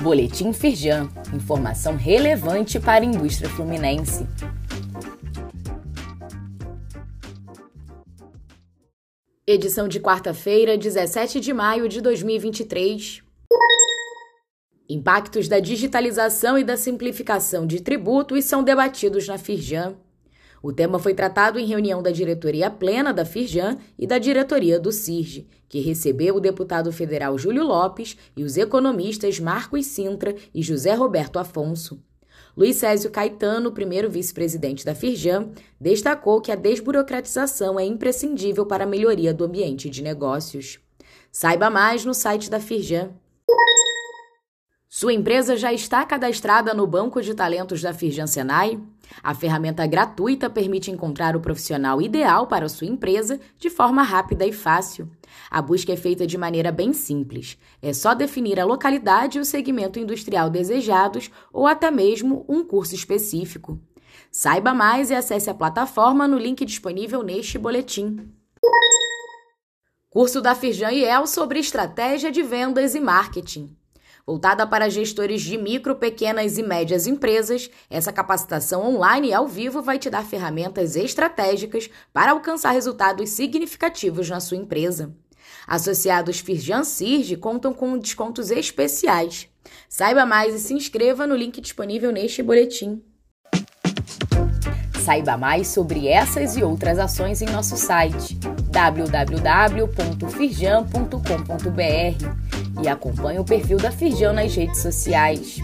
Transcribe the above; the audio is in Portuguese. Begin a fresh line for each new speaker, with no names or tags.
Boletim Firjan. Informação relevante para a indústria fluminense. Edição de quarta-feira, 17 de maio de 2023. Impactos da digitalização e da simplificação de tributos são debatidos na Firjan. O tema foi tratado em reunião da diretoria plena da Firjan e da diretoria do CIRG, que recebeu o deputado federal Júlio Lopes e os economistas Marcos Sintra e José Roberto Afonso. Luiz Césio Caetano, primeiro vice-presidente da Firjan, destacou que a desburocratização é imprescindível para a melhoria do ambiente de negócios. Saiba mais no site da Firjan. Sua empresa já está cadastrada no Banco de Talentos da Firjan Senai? A ferramenta gratuita permite encontrar o profissional ideal para sua empresa de forma rápida e fácil. A busca é feita de maneira bem simples. É só definir a localidade e o segmento industrial desejados ou até mesmo um curso específico. Saiba mais e acesse a plataforma no link disponível neste boletim. Curso da Firjan IEL sobre estratégia de vendas e marketing. Voltada para gestores de micro, pequenas e médias empresas, essa capacitação online e ao vivo vai te dar ferramentas estratégicas para alcançar resultados significativos na sua empresa. Associados Firjan Sirge contam com descontos especiais. Saiba mais e se inscreva no link disponível neste boletim. Saiba mais sobre essas e outras ações em nosso site www.firjan.com.br e acompanhe o perfil da Firjan nas redes sociais.